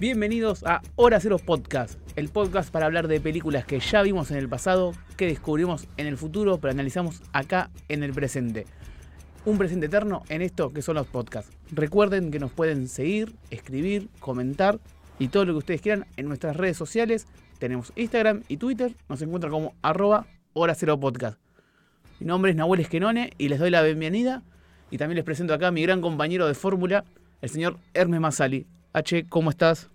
Bienvenidos a Hora Cero Podcast, el podcast para hablar de películas que ya vimos en el pasado, que descubrimos en el futuro, pero analizamos acá en el presente. Un presente eterno en esto que son los podcasts. Recuerden que nos pueden seguir, escribir, comentar y todo lo que ustedes quieran en nuestras redes sociales. Tenemos Instagram y Twitter, nos encuentran como arroba Hora Cero Podcast. Mi nombre es Nahuel Esquenone y les doy la bienvenida. Y también les presento acá a mi gran compañero de fórmula, el señor Hermes Masali. H, ¿cómo estás?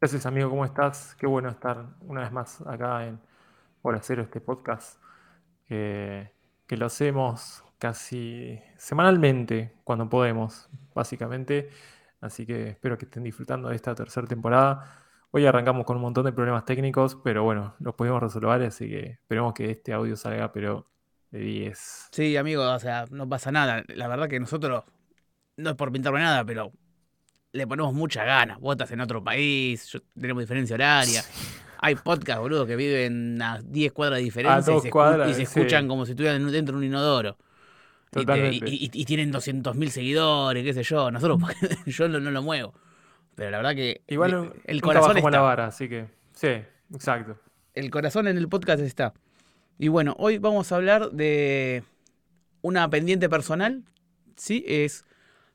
Gracias amigo, ¿cómo estás? Qué bueno estar una vez más acá en Hora Cero, este podcast que, que lo hacemos casi semanalmente cuando podemos, básicamente. Así que espero que estén disfrutando de esta tercera temporada. Hoy arrancamos con un montón de problemas técnicos, pero bueno, los pudimos resolver, así que esperemos que este audio salga, pero de 10. Sí, amigo, o sea, no pasa nada. La verdad que nosotros, no es por pintarme nada, pero le ponemos muchas ganas. Votas en otro país, yo- tenemos diferencia horaria. Hay podcasts, boludo, que viven a 10 cuadras de diferencia y se, cuadras, y se sí. escuchan como si estuvieran dentro de un inodoro. Y, Totalmente. y- y- y tienen 200.000 seguidores, qué sé yo. Nosotros, yo no, no lo muevo. Pero la verdad que Igual el- el corazón está. la vara, así que sí, exacto. El corazón en el podcast está. Y bueno, hoy vamos a hablar de una pendiente personal. Sí, es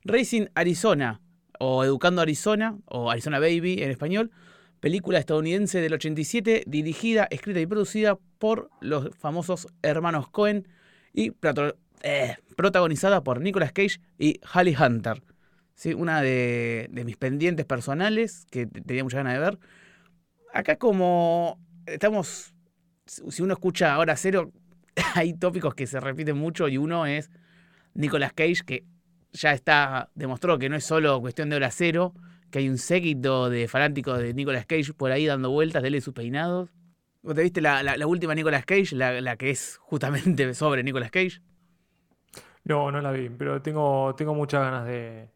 Racing Arizona o Educando Arizona o Arizona Baby en español. Película estadounidense del 87, dirigida, escrita y producida por los famosos hermanos Cohen y eh, protagonizada por Nicolas Cage y Holly Hunter. Sí, una de, de mis pendientes personales que te- tenía muchas ganas de ver. Acá como estamos, si uno escucha ahora cero, hay tópicos que se repiten mucho y uno es Nicolas Cage, que ya está, demostró que no es solo cuestión de hora cero, que hay un séquito de fanáticos de Nicolas Cage por ahí dando vueltas, de él y sus peinados. ¿Vos te viste la, la- última Nicolas Cage, la, la que es justamente sobre Nicolas Cage? No, no la vi, pero tengo, tengo muchas ganas de,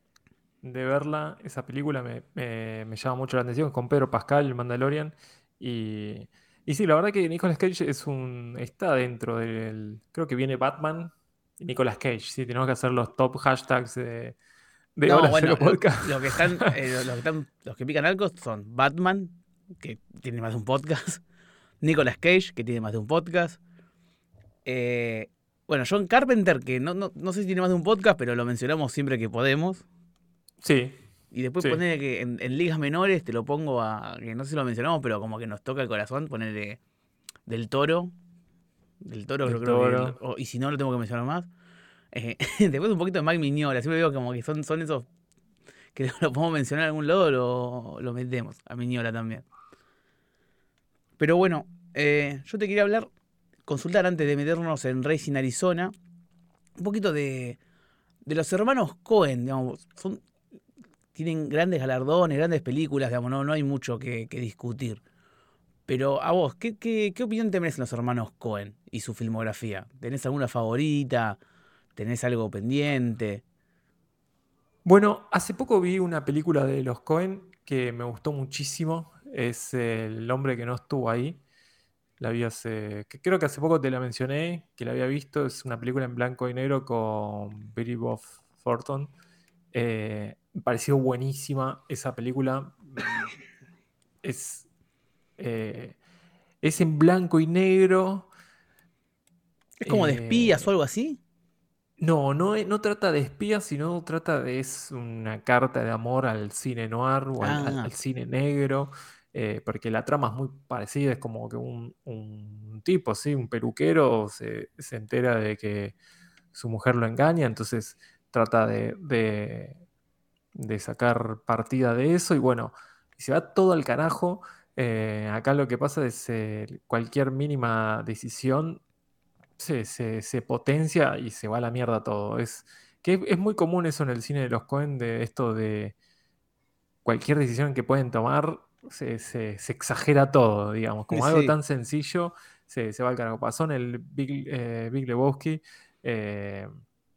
de verla. Esa película me, me- me llama mucho la atención, con Pedro Pascal, el Mandalorian. Y, y sí, la verdad que Nicolas Cage es un, está dentro del... Creo que viene Batman Nicolas Cage. Sí, tenemos que hacer los top hashtags de, de No, bueno, lo- Podcast. Los que están, eh, los, que están, los que pican algo son Batman, que tiene más de un podcast, Nicolas Cage, que tiene más de un podcast. eh, bueno, John Carpenter, que no, no, no sé si tiene más de un podcast, pero lo mencionamos siempre que podemos. Sí, Y después Sí. ponerle que en, en ligas menores te lo pongo a. que no sé si lo mencionamos, pero como que nos toca el corazón, ponerle del toro. Del toro, Del creo, creo que. Toro. o- y si no, lo tengo que mencionar más. Eh, después un poquito de Mike Mignola. Siempre digo como que son, son esos que lo podemos mencionar en algún lado, lo, lo metemos. A Mignola también. Pero bueno, eh, yo te quería hablar, consultar antes de meternos en Racing Arizona, un poquito de, de los hermanos Cohen, digamos. Son, tienen grandes galardones, grandes películas, digamos, no, no hay mucho que, que discutir. Pero a vos, ¿qué, qué, qué opinión te merecen los hermanos Cohen y su filmografía? ¿Tenés alguna favorita? ¿Tenés algo pendiente? Bueno, hace poco vi una película de los Cohen que me gustó muchísimo. Es El hombre que no estuvo ahí. La vi hace, que creo que hace poco te la mencioné, que la había visto. Es una película en blanco y negro con Billy Bob Thornton. Eh, me pareció buenísima esa película. Mm, Es, eh, es en blanco y negro. ¿Es como de Eh, espías o algo así? no, no, e- no trata de espías, sino trata de es una carta de amor al cine noir o al, al- Ah. al cine negro, eh, porque la trama es muy parecida, es como que un, un tipo, sí, un peluquero se, se entera de que su mujer lo engaña, entonces trata de, de- de sacar partida de eso y bueno, y se va todo al carajo. Eh, acá lo que pasa es eh, cualquier mínima decisión se, se- se potencia y se va a la mierda todo. Es, que es, es muy común eso en el cine de los Coen, de esto de cualquier decisión que pueden tomar, se, se- se exagera todo, digamos. Como algo tan sencillo, se, se va al carajo. Pasó en el Big, eh, Big Lebowski. eh,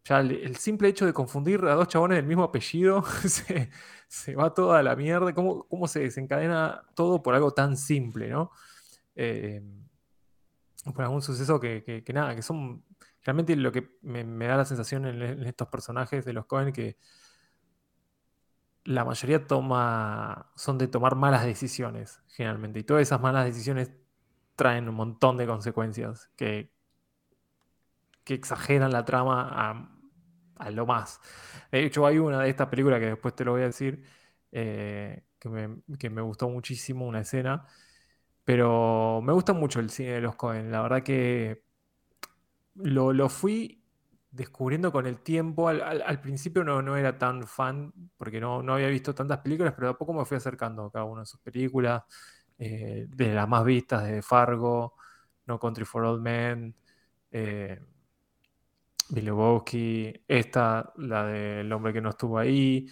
ya el, simple hecho de confundir a dos chabones del mismo apellido se, se va toda la mierda. ¿Cómo, cómo se desencadena todo por algo tan simple, ¿no? Eh, por algún suceso que, que- nada, que son realmente lo que me, da la sensación en, en estos personajes de los Cohen que la mayoría toma, son de tomar malas decisiones, generalmente. Y todas esas malas decisiones traen un montón de consecuencias que, que exageran la trama a, lo más. De hecho, hay una de estas películas que después te lo voy a decir, eh, que, me, gustó muchísimo, una escena. Pero me gusta mucho el cine de los Cohen. La verdad que lo, lo fui descubriendo con el tiempo. Al, principio no, no, era tan fan porque no, no, había visto tantas películas, pero a poco me fui acercando a cada una de sus películas. Eh, de las más vistas, de Fargo, No Country for Old Men, eh, Billy esta, la del hombre que no estuvo ahí.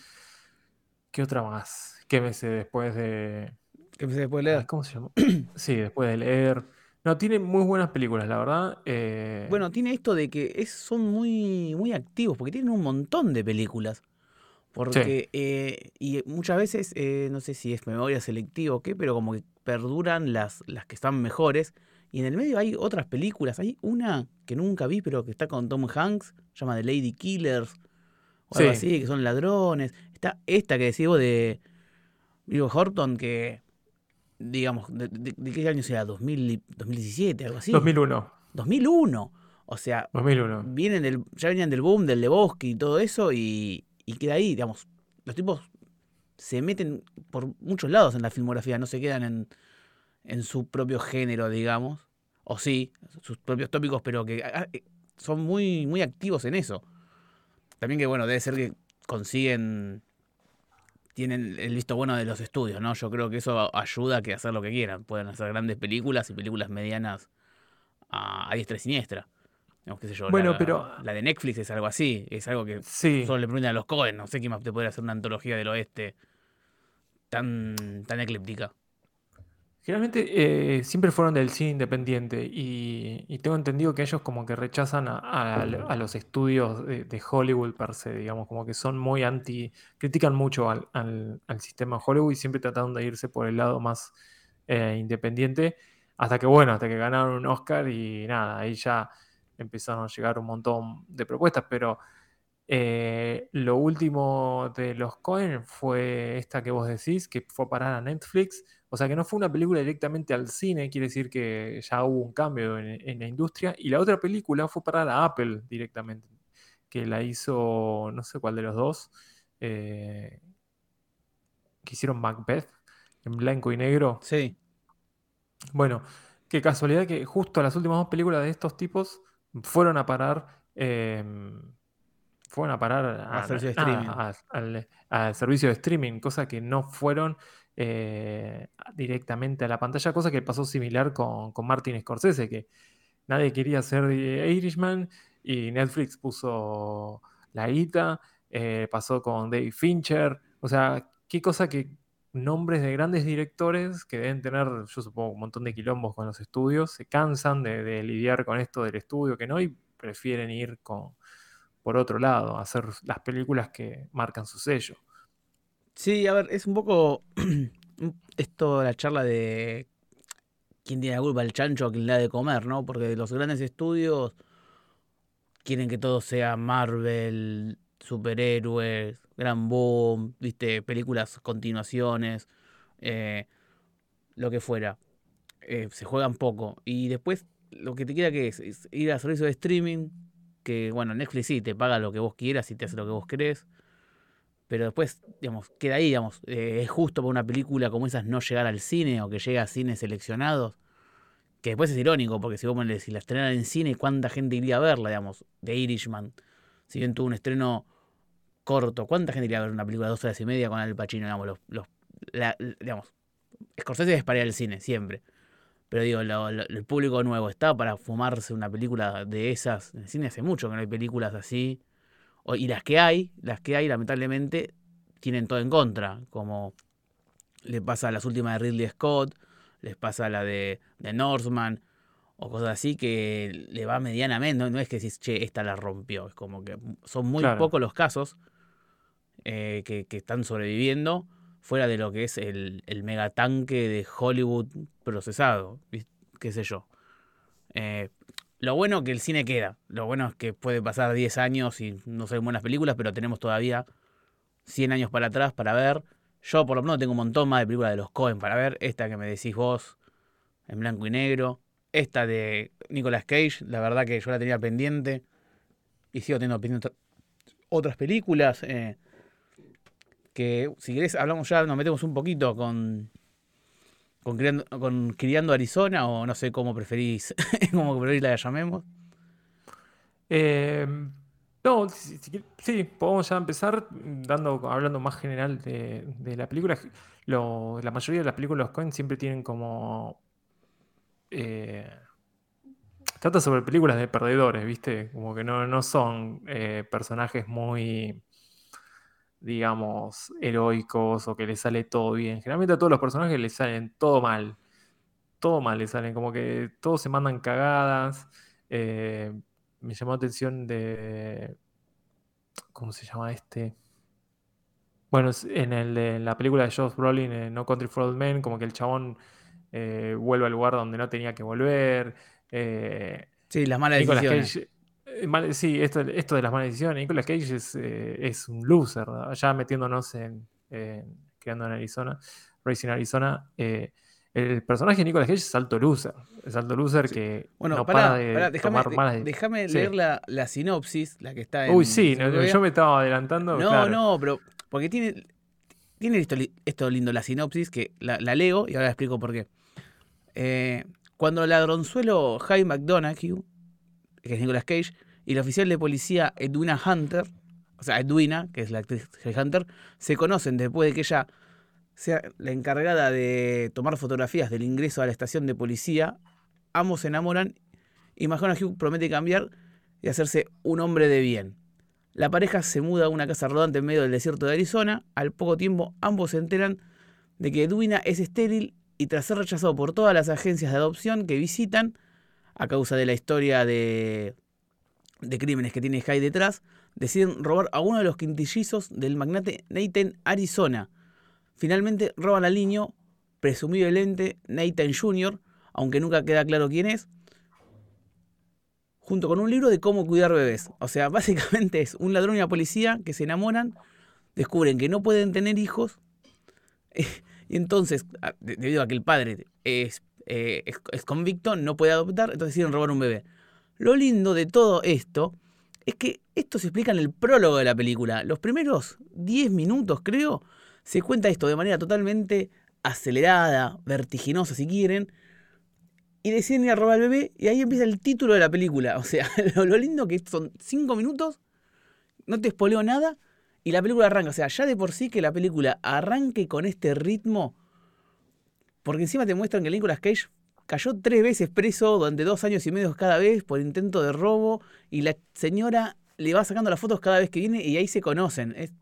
¿Qué otra más? ¿Qué me sé después de. ¿Qué me sé después de leer? ¿Cómo se llama? sí, después de leer. No, tiene muy buenas películas, la verdad. Eh, bueno, tiene esto de que es, son muy, muy activos, porque tienen un montón de películas. Porque, eh, y muchas veces, eh, no sé si es memoria selectiva o qué, pero como que perduran las, las que están mejores. Y en el medio hay otras películas. Hay una que nunca vi, pero que está con Tom Hanks, se llama The Lady Killers, o algo así, que son ladrones. Está esta que decís vos de Vivo Horton, que digamos, ¿de, qué año sea? ¿2000, ¿2017? Algo así. 2001. 2001. O sea, 2001. Vienen del, ya venían del boom, del Lebowski y todo eso, y, y queda ahí, digamos. Los tipos se meten por muchos lados en la filmografía, no se quedan en, en su propio género, digamos. O sí, sus propios tópicos, pero que ah, eh, son muy, muy activos en eso. También que, bueno, debe ser que consiguen tienen el visto bueno de los estudios, ¿no? Yo creo que eso ayuda a que hacer lo que quieran. Pueden hacer grandes películas y películas medianas a, diestra y siniestra. qué sé yo, bueno, la, pero... la de Netflix es algo así. Es algo que solo le preguntan a los Cohen. No sé quién más te puede hacer una antología del oeste tan, tan eclíptica. Generalmente eh, siempre fueron del cine independiente y, tengo entendido que ellos como que rechazan a, los estudios de, Hollywood per se, digamos, como que son muy anti, critican mucho al, sistema de Hollywood y siempre tratan de irse por el lado más eh, independiente, hasta que bueno, hasta que ganaron un Oscar y nada, ahí ya empezaron a llegar un montón de propuestas, pero eh, lo último de los Cohen fue esta que vos decís, que fue a parar a Netflix o sea que no fue una película directamente al cine, quiere decir que ya hubo un cambio en, la industria. Y la otra película fue para la Apple directamente, que la hizo, no sé cuál de los dos, eh, que hicieron Macbeth en blanco y negro. Sí. Bueno, qué casualidad que justo las últimas dos películas de estos tipos fueron a parar. Em, fueron a parar al servicio de streaming. al, servicio de streaming, cosa que no fueron eh, directamente a la pantalla, cosa que pasó similar con, con Martin Scorsese, que nadie quería ser Irishman y Netflix puso la guita, eh, pasó con Dave Fincher, o sea, qué cosa que nombres de grandes directores que deben tener, yo supongo, un montón de quilombos con los estudios, se cansan de, lidiar con esto del estudio que no y prefieren ir con, por otro lado, hacer las películas que marcan su sello. Sí, a ver, es un poco esto la charla de quién tiene la culpa, el chancho a quien le da de comer, ¿no? Porque los grandes estudios quieren que todo sea Marvel, superhéroes, gran boom, viste, películas, continuaciones, eh, lo que fuera. Eh, se juegan poco. Y después lo que te queda que es, es ir a servicio de streaming, que bueno, Netflix sí te paga lo que vos quieras y te hace lo que vos querés pero después, digamos, queda ahí, digamos, eh, es justo para una película como esas no llegar al cine o que llegue a cines seleccionados, que después es irónico, porque si vos si la estrenan en cine, ¿cuánta gente iría a verla, digamos, de Irishman? Si bien tuvo un estreno corto, ¿cuánta gente iría a ver una película de dos horas y media con Al Pacino, digamos, los, los digamos, Scorsese es para ir al cine, siempre. Pero digo, el público nuevo está para fumarse una película de esas. En el cine hace mucho que no hay películas así y las que hay, las que hay, lamentablemente, tienen todo en contra, como le pasa a las últimas de Ridley Scott, les pasa a la de, de Northman, o cosas así que le va medianamente, no, es que decís, che, esta la rompió, es como que son muy pocos los casos eh, que, están sobreviviendo fuera de lo que es el, el megatanque de Hollywood procesado, qué sé yo. Eh, lo bueno que el cine queda. Lo bueno es que puede pasar 10 años y no son buenas películas, pero tenemos todavía 100 años para atrás para ver. Yo por lo menos tengo un montón más de películas de los Cohen para ver. Esta que me decís vos, en blanco y negro. Esta de Nicolas Cage, la verdad que yo la tenía pendiente. Y sigo teniendo pendiente otras películas. Eh, que si querés hablamos ya, nos metemos un poquito con, con, criando, con Criando Arizona o no sé cómo preferís, cómo preferís la llamemos. Eh, no, sí, podemos ya empezar dando, hablando más general de, la película. la mayoría de las películas de Coen siempre tienen como... Eh, trata sobre películas de perdedores, ¿viste? Como que no, no son eh, personajes muy, digamos, heroicos o que les sale todo bien. Generalmente a todos los personajes les salen todo mal. Todo mal les salen, como que todos se mandan cagadas. Eh, me llamó la atención de. ¿Cómo se llama este? Bueno, en, el, en la película de Josh Brolin, No Country for Old Men, como que el chabón eh, vuelve al lugar donde no tenía que volver. Eh, sí, las malas decisiones. Eh, sí, esto, esto de las malas decisiones. Nicolas Cage es, es un loser, ya metiéndonos en, quedando en Arizona, Racing Arizona el personaje de Nicolas Cage es alto loser. Es alto loser que bueno, no para, de déjame, tomar Déjame leer la, la, sinopsis, la que está en. Uy, sí, yo me estaba adelantando. No, no, pero. Porque tiene. Tiene esto, esto, lindo, la sinopsis, que la, leo y ahora explico por qué. Eh, cuando el ladronzuelo High McDonagh, que es Nicolas Cage, y el oficial de policía Edwina Hunter, o sea, Edwina, que es la actriz Hunter, se conocen después de que ella sea la encargada de tomar fotografías del ingreso a la estación de policía, ambos se enamoran y McConaughey promete cambiar y hacerse un hombre de bien. La pareja se muda a una casa rodante en medio del desierto de Arizona. Al poco tiempo, ambos se enteran de que Edwina es estéril y tras ser rechazado por todas las agencias de adopción que visitan, a causa de la historia de, de crímenes que tiene High detrás, deciden robar a uno de los quintillizos del magnate Nathan Arizona, Finalmente roban al niño, presumiblemente Nathan Jr., aunque nunca queda claro quién es, junto con un libro de cómo cuidar bebés. O sea, básicamente es un ladrón y una policía que se enamoran, descubren que no pueden tener hijos, y entonces, debido a que el padre es, eh, es, convicto, no puede adoptar, entonces deciden robar un bebé. Lo lindo de todo esto es que esto se explica en el prólogo de la película. Los primeros 10 minutos, creo, se cuenta esto de manera totalmente acelerada, vertiginosa si quieren, y deciden ir a robar al bebé y ahí empieza el título de la película. O sea, lo, lindo que son cinco minutos, no te espoleo nada y la película arranca. O sea, ya de por sí que la película arranque con este ritmo, porque encima te muestran que Nicolas Cage cayó tres veces preso durante dos años y medio cada vez por intento de robo y la señora le va sacando las fotos cada vez que viene y ahí se conocen. Es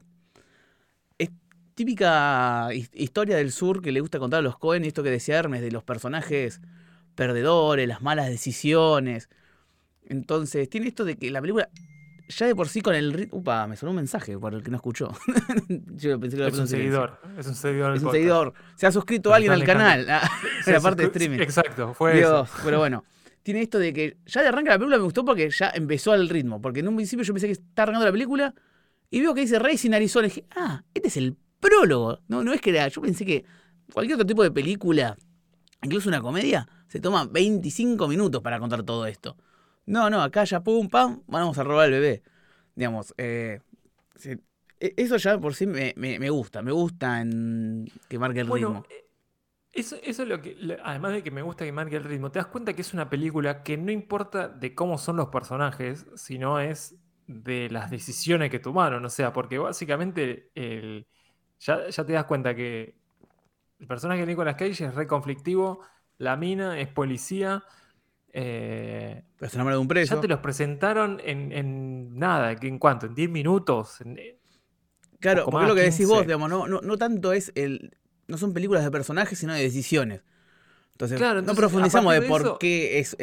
típica historia del sur que le gusta contar a los Cohen, esto que decía Hermes, de los personajes perdedores, las malas decisiones. Entonces, tiene esto de que la película, ya de por sí con el ritmo. Upa, me sonó un mensaje por el que no escuchó. Yo pensé que es un seguidor. Es un seguidor. Es un seguidor. Se ha suscrito alguien al canal. Ah, la parte de streaming. Exacto, fue Dios, eso. Pero bueno. Tiene esto de que ya de arranca la película me gustó porque ya empezó al ritmo. Porque en un principio yo pensé que está arrancando la película y veo que dice Racing Arizona. Y dije, ah, este es el prólogo. No, no es que era. Yo pensé que cualquier otro tipo de película, incluso una comedia, se toma 25 minutos para contar todo esto. No, no, acá ya pum, pam, vamos a robar al bebé. Digamos, eh, e, eso ya por sí me, gusta. Me gusta en que marque el ritmo. Eh, eso, eso es lo que, además de que me gusta que marque el ritmo, te das cuenta que es una película que no importa de cómo son los personajes, sino es de las decisiones que tomaron. O sea, porque básicamente el, ya, te das cuenta que el personaje de Nicolas Cage es re conflictivo, la mina es policía. Eh, Pero se de un preso. Ya te los presentaron en, nada, ¿en cuánto? ¿En 10 minutos? Eh, claro, porque es lo que decís vos, digamos, no, no, no tanto es el. No son películas de personajes, sino de decisiones. Entonces, no profundizamos de, por qué es,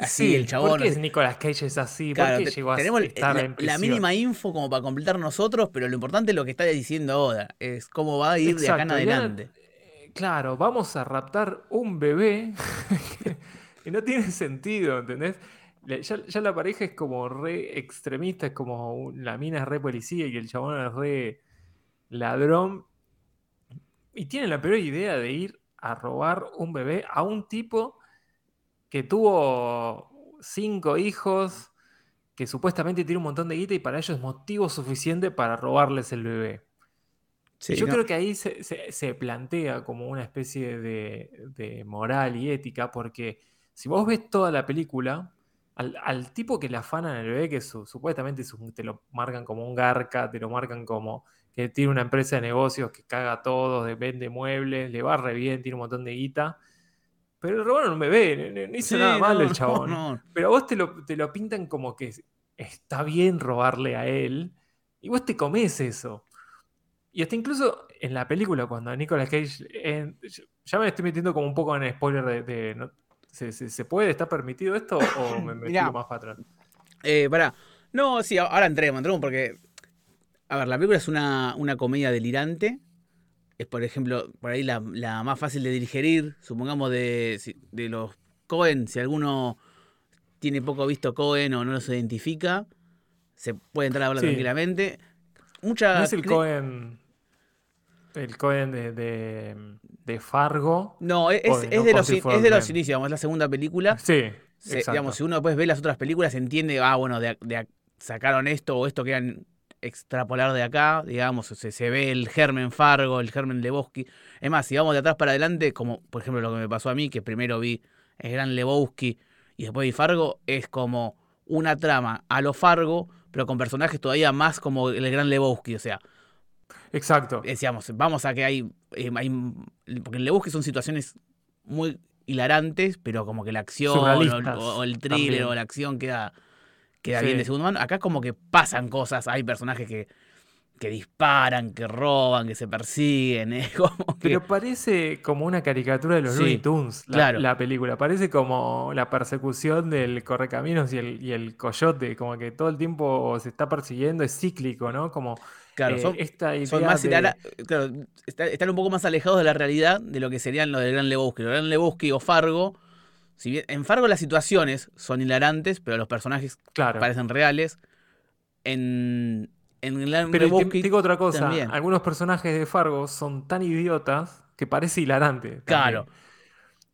así el chabón. ¿Por qué es Nicolas Cage es así? ¿Por qué llegó a tenemos la, mínima info como para completar nosotros, pero lo importante es lo que está diciendo Oda, es cómo va a ir de acá en adelante. Eh, claro, vamos a raptar un bebé y no tiene sentido, ¿entendés? Ya, la pareja es como re extremista, es como la mina es re policía y el chabón es re ladrón y tiene la peor idea de ir a robar un bebé a un tipo que tuvo cinco hijos, que supuestamente tiene un montón de guita y para ellos es motivo suficiente para robarles el bebé. yo creo que ahí se, plantea como una especie de, moral y ética, porque si vos ves toda la película, al, tipo que le afanan el bebé, que supuestamente te lo marcan como un garca, te lo marcan como que tiene una empresa de negocios que caga todo, vende muebles, le va re bien, tiene un montón de guita. Pero el robaron un bebé, no, hizo nada malo el chabón. Pero vos te lo, te lo pintan como que está bien robarle a él. Y vos te comes eso. Y hasta incluso en la película, cuando Nicolas Cage. ya me estoy metiendo como un poco en spoiler de. ¿Se, puede? ¿Está permitido esto? ¿O me metí más para atrás? Eh, pará. No, sí, ahora entremos, entremos porque a ver, la película es una, comedia delirante. Es, por ejemplo, por ahí la, más fácil de digerir, supongamos de, de los Cohen, si alguno tiene poco visto Cohen o no los identifica, se puede entrar a hablar tranquilamente. Mucha ¿No es el Cohen, el Cohen de, Fargo? No, es, de, los, inicios, digamos, es la segunda película. Sí. digamos, si uno después ve las otras películas, entiende, ah, bueno, de, sacaron esto o esto que eran extrapolar de acá, digamos, se, ve el germen Fargo, el germen Lebowski. Es más, si vamos de atrás para adelante, como por ejemplo lo que me pasó a mí, que primero vi el gran Lebowski y después vi Fargo, es como una trama a lo Fargo, pero con personajes todavía más como el gran Lebowski, o sea. Exacto. Decíamos, vamos a que hay, eh, hay porque en Lebowski son situaciones muy hilarantes, pero como que la acción o, el thriller o la acción queda queda bien de segundo mano. Acá como que pasan cosas, hay personajes que, que disparan, que roban, que se persiguen. ¿eh? Pero parece como una caricatura de los Looney Tunes, la, la, película. Parece como la persecución del correcaminos y el, y el coyote, como que todo el tiempo se está persiguiendo, es cíclico, ¿no? Como Claro, son, más están un poco más alejados de la realidad de lo que serían los del Gran Lebowski. El Gran Lebowski o Fargo si bien en Fargo las situaciones son hilarantes, pero los personajes parecen reales. En, en Pero te, digo otra cosa. Algunos personajes de Fargo son tan idiotas que parece hilarante. Claro.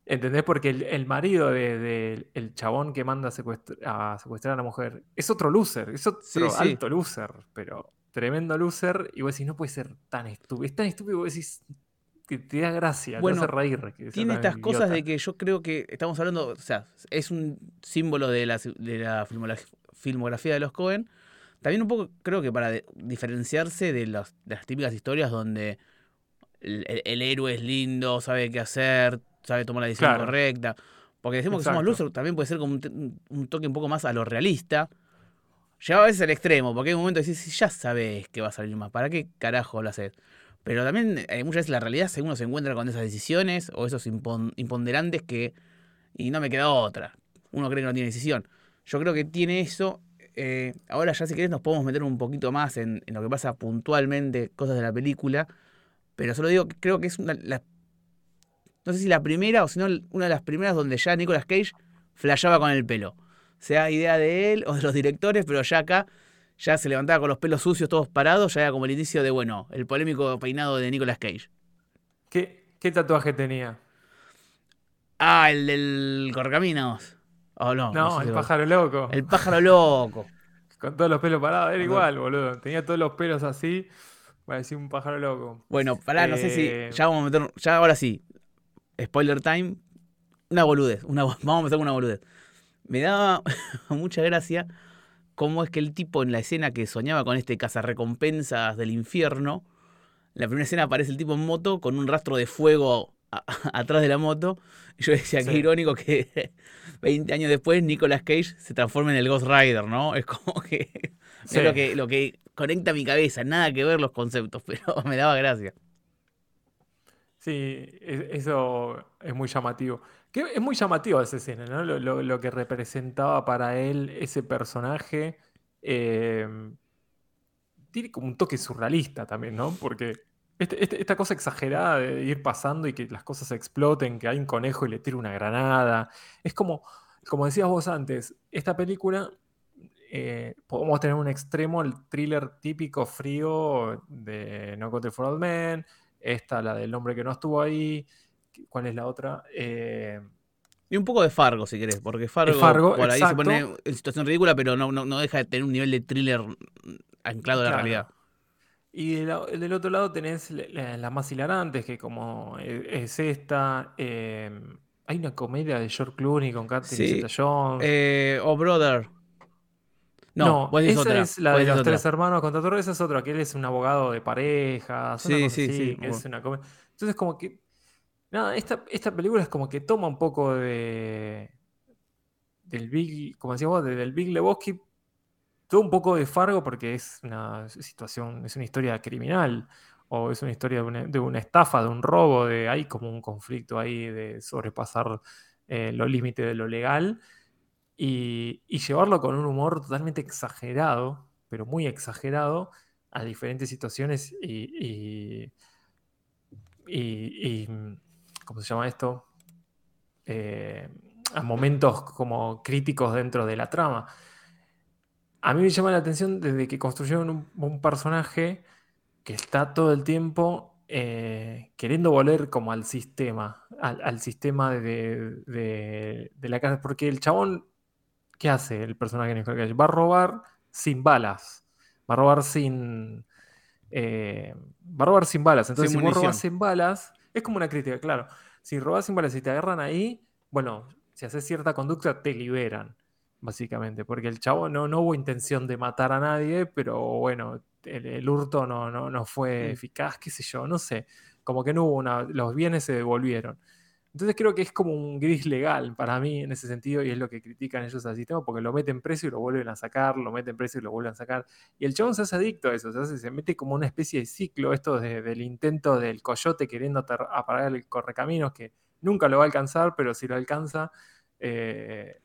¿Entendés? Porque el, marido del de, chabón que manda a, secuestrar a la mujer es otro loser, es otro alto loser, pero tremendo loser. Y vos decís, no puede ser tan estúpido. Es tan estúpido, vos decís, que te da gracia, bueno, te hace reír. tiene estas cosas de que yo creo que estamos hablando, o sea, es un símbolo de la, de la filmografía de los Cohen. También un poco creo que para diferenciarse de, las típicas historias donde el, héroe es lindo, sabe qué hacer, sabe tomar la decisión correcta. Porque decimos que somos losers, también puede ser como un, toque un poco más a lo realista. Lleva a veces al extremo, porque hay un momento que decís, ya sabes que va a salir más, ¿para qué carajo lo haces? Pero también eh, muchas veces la realidad uno se encuentra con esas decisiones o esos imponderantes que... Y no me queda otra. Uno cree que no tiene decisión. Yo creo que tiene eso. Eh, ahora ya si querés nos podemos meter un poquito más en, lo que pasa puntualmente, cosas de la película. Pero solo digo que creo que es una... no sé si la primera o si no una de las primeras donde ya Nicolas Cage flasheaba con el pelo. Sea idea de él o de los directores, pero ya acá ya se levantaba con los pelos sucios, todos parados, ya era como el inicio de, bueno, el polémico peinado de Nicolas Cage. ¿Qué, tatuaje tenía? Ah, el del Correcaminos. Oh, no, no, el pájaro loco. El pájaro loco. Con todos los pelos parados, era igual, boludo. Tenía todos los pelos así. decir un pájaro loco. Bueno, pará, no sé si. Eh, ya vamos a meter. Ya ahora sí. Spoiler time. Una boludez. Una, vamos a meter una boludez. Me daba mucha gracia cómo es que el tipo en la escena que soñaba con este cazarrecompensas del infierno, la primera escena aparece el tipo en moto con un rastro de fuego atrás de la moto. Y yo decía, qué irónico que 20 años después Nicolas Cage se transforme en el Ghost Rider, ¿no? Es como que es lo que, lo que conecta mi cabeza, nada que ver los conceptos, pero me daba gracia. Sí, eso es muy llamativo. Que es muy llamativo esa escena, ¿no? Lo, que representaba para él ese personaje. Em, tiene como un toque surrealista también, ¿no? Porque este, este, esta cosa exagerada de ir pasando y que las cosas exploten, que hay un conejo y le tira una granada. Es como, como decías vos antes, esta película eh, podemos tener un extremo, el thriller típico frío de No Country for Old Men, esta, la del hombre que no estuvo ahí, ¿cuál es la otra? Eh, y un poco de Fargo, si querés, porque Fargo, Fargo, por ahí se pone en situación ridícula, pero no, no, no deja de tener un nivel de thriller anclado a la realidad. Y de la- del otro lado tenés la- la- las más hilarantes, que como e- es esta. eh, hay una comedia de George Clooney con Catherine Sí. Zeta-Jones. Eh, oh, Brother. No, esa otra. es la de los otra. tres hermanos contra todo. Esa es otra, que él es un abogado de parejas. una Sí, sí, sí, bueno. es una comedia. Entonces, como que. Nada, esta, esta película es como que toma un poco de. Del Big. Como decías vos, de- del Big Lebowski. Todo un poco de Fargo porque es una situación, es una historia criminal. O es una historia de una, estafa, de un robo, de hay como un conflicto ahí de sobrepasar eh, los límites de lo legal y, llevarlo con un humor totalmente exagerado, pero muy exagerado, a diferentes situaciones y- y, ¿cómo se llama esto? Eh, a momentos como críticos dentro de la trama. A mí me llama la atención desde que construyeron un, un personaje que está todo el tiempo eh, queriendo volver como al sistema, al, al sistema de, de- de la casa, porque el chabón, ¿qué hace el personaje de Nicolas Cage? Va a robar sin balas, va a robar sin... eh, va a robar sin balas, entonces Sin si vos robas sin balas, es como una crítica, claro, si robas sin balas y te agarran ahí, bueno, si haces cierta conducta te liberan, básicamente, porque el chavo no, no hubo intención de matar a nadie, pero bueno, el, el hurto no, no, no fue eficaz, qué sé yo, no sé, como que no hubo una, los bienes se devolvieron. Entonces creo que es como un gris legal para mí en ese sentido y es lo que critican ellos al sistema porque lo meten preso y lo vuelven a sacar, lo meten preso y lo vuelven a sacar. Y el chabón se hace adicto a eso, se, hace- se mete como una especie de ciclo, esto de- del intento del coyote queriendo apagar el correcaminos que nunca lo va a alcanzar, pero si lo alcanza, eh,